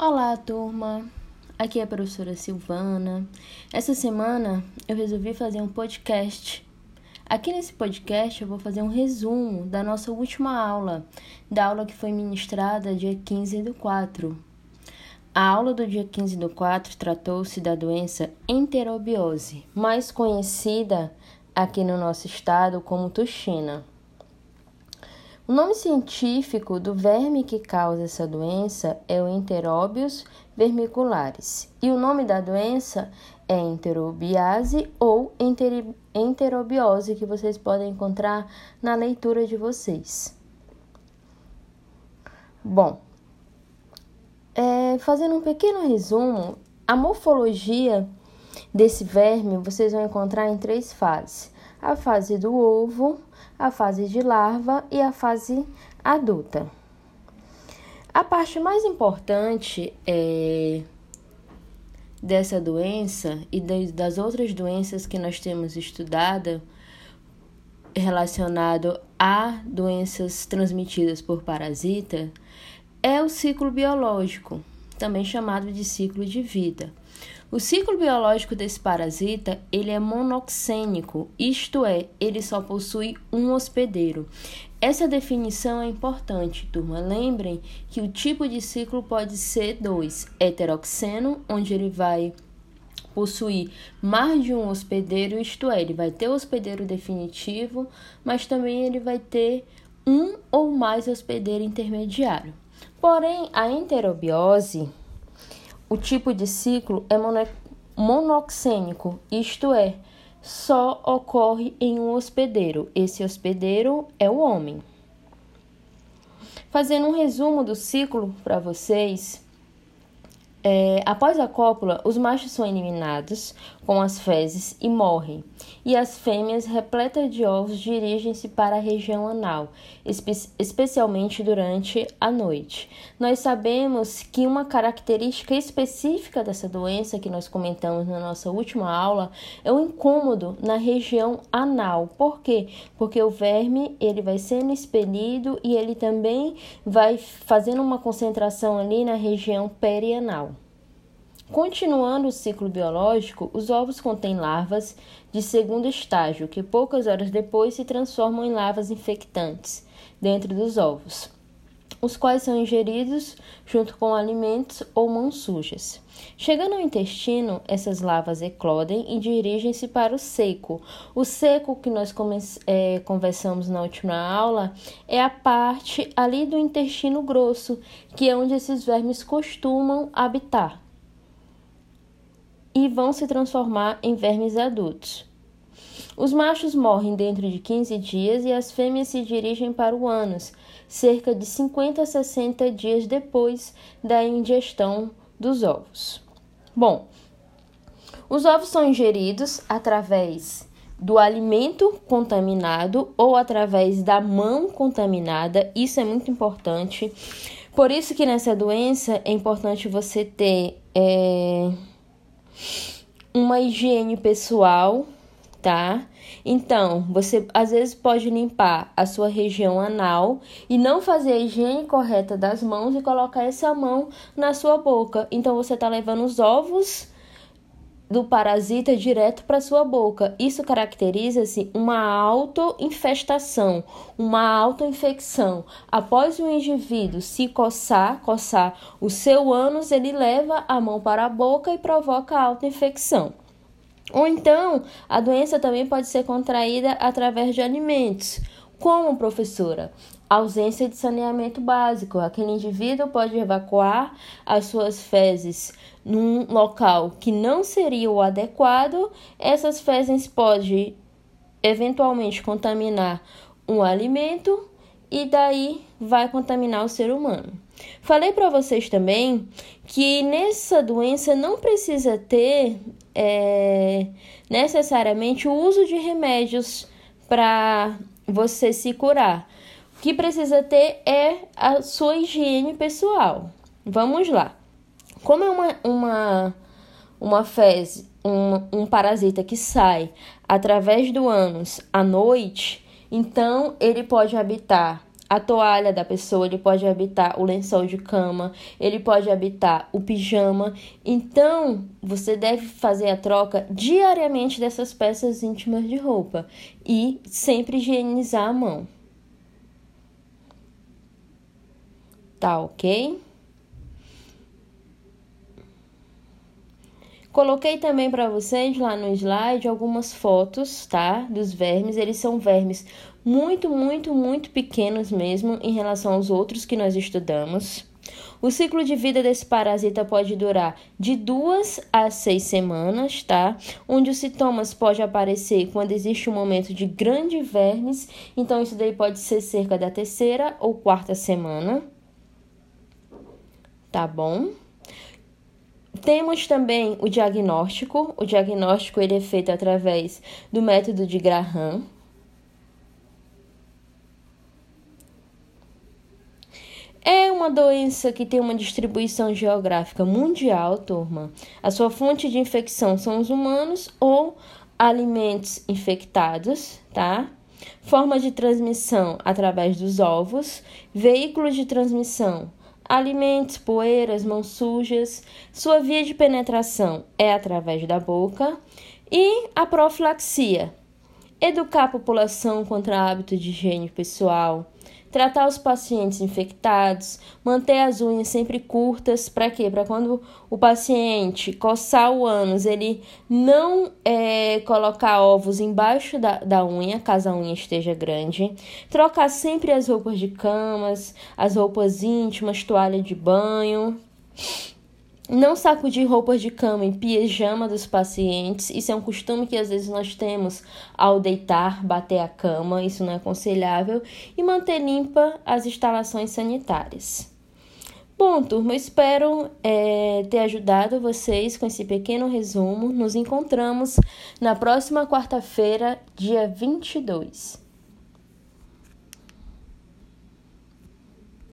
Olá, turma! Aqui é a professora Silvana. Essa semana eu resolvi fazer um podcast. Aqui nesse podcast eu vou fazer um resumo da nossa última aula, da aula que foi ministrada dia 15 do 4. A aula do dia 15 do 4 tratou-se da doença enterobiose, mais conhecida aqui no nosso estado como tuxina. O nome científico do verme que causa essa doença é o Enterobius vermicularis, e o nome da doença é enterobiase ou enterobiose, que vocês podem encontrar na leitura de vocês. Bom, é, fazendo um pequeno resumo, a morfologia desse verme vocês vão encontrar em três fases: a fase do ovo, a fase de larva e a fase adulta. A parte mais importante é, dessa doença e das outras doenças que nós temos estudado relacionado a doenças transmitidas por parasita é o ciclo biológico, também chamado de ciclo de vida. O ciclo biológico desse parasita, ele é monoxênico, isto é, ele só possui um hospedeiro. Essa definição é importante, turma. Lembrem que o tipo de ciclo pode ser dois: heteroxeno, onde ele vai possuir mais de um hospedeiro, isto é, ele vai ter o hospedeiro definitivo, mas também ele vai ter um ou mais hospedeiro intermediário. Porém, a enterobiose o tipo de ciclo é monoxênico, isto é, só ocorre em um hospedeiro. Esse hospedeiro é o homem. Fazendo um resumo do ciclo para vocês, é, após a cópula, os machos são eliminados com as fezes e morrem, e as fêmeas, repletas de ovos, dirigem-se para a região anal, espe especialmente durante a noite. Nós sabemos que uma característica específica dessa doença que nós comentamos na nossa última aula é o incômodo na região anal. Por quê? Porque o verme ele vai sendo expelido e ele também vai fazendo uma concentração ali na região perianal. Continuando o ciclo biológico, os ovos contêm larvas de segundo estágio, que poucas horas depois se transformam em larvas infectantes dentro dos ovos, os quais são ingeridos junto com alimentos ou mãos sujas. Chegando ao intestino, essas larvas eclodem e dirigem-se para o seco. O seco que nós é, conversamos na última aula é a parte ali do intestino grosso, que é onde esses vermes costumam habitar e vão se transformar em vermes adultos. Os machos morrem dentro de 15 dias e as fêmeas se dirigem para o ânus, cerca de 50 a 60 dias depois da ingestão dos ovos. Bom, os ovos são ingeridos através do alimento contaminado ou através da mão contaminada. Isso é muito importante. Por isso que nessa doença é importante você ter é, uma higiene pessoal, tá? Então, você às vezes pode limpar a sua região anal e não fazer a higiene correta das mãos e colocar essa mão na sua boca. Então, você está levando os ovos do parasita direto para sua boca. Isso caracteriza-se uma autoinfestação, uma autoinfecção. Após o indivíduo se coçar, coçar o seu ânus, ele leva a mão para a boca e provoca autoinfecção. Ou então, a doença também pode ser contraída através de alimentos. Como, professora? Ausência de saneamento básico. Aquele indivíduo pode evacuar as suas fezes num local que não seria o adequado. Essas fezes podem eventualmente contaminar um alimento e daí vai contaminar o ser humano. Falei para vocês também que nessa doença não precisa ter é, necessariamente o uso de remédios para você se curar. Que precisa ter é a sua higiene pessoal. Vamos lá. Como é uma, uma, uma fezes, um, um parasita que sai através do ânus à noite, então ele pode habitar a toalha da pessoa, ele pode habitar o lençol de cama, ele pode habitar o pijama. Então, você deve fazer a troca diariamente dessas peças íntimas de roupa e sempre higienizar a mão. Tá ok? Coloquei também para vocês lá no slide algumas fotos, tá? Dos vermes. Eles são vermes muito, muito, muito pequenos mesmo em relação aos outros que nós estudamos. O ciclo de vida desse parasita pode durar de duas a seis semanas, tá? Onde os sintomas podem aparecer quando existe um momento de grande vermes, então isso daí pode ser cerca da terceira ou quarta semana. Tá bom? Temos também o diagnóstico. O diagnóstico ele é feito através do método de Graham. É uma doença que tem uma distribuição geográfica mundial, turma. A sua fonte de infecção são os humanos ou alimentos infectados, tá? Forma de transmissão através dos ovos, veículo de transmissão alimentos, poeiras, mãos sujas. Sua via de penetração é através da boca. E a profilaxia. Educar a população contra hábitos de higiene pessoal, tratar os pacientes infectados, manter as unhas sempre curtas, para quê? Para quando o paciente coçar o ânus, ele não é, colocar ovos embaixo da, da unha, caso a unha esteja grande. Trocar sempre as roupas de camas, as roupas íntimas, toalha de banho. Não sacudir roupas de cama em pijama dos pacientes. Isso é um costume que às vezes nós temos ao deitar, bater a cama. Isso não é aconselhável. E manter limpa as instalações sanitárias. Bom, turma, espero é, ter ajudado vocês com esse pequeno resumo. Nos encontramos na próxima quarta-feira, dia 22.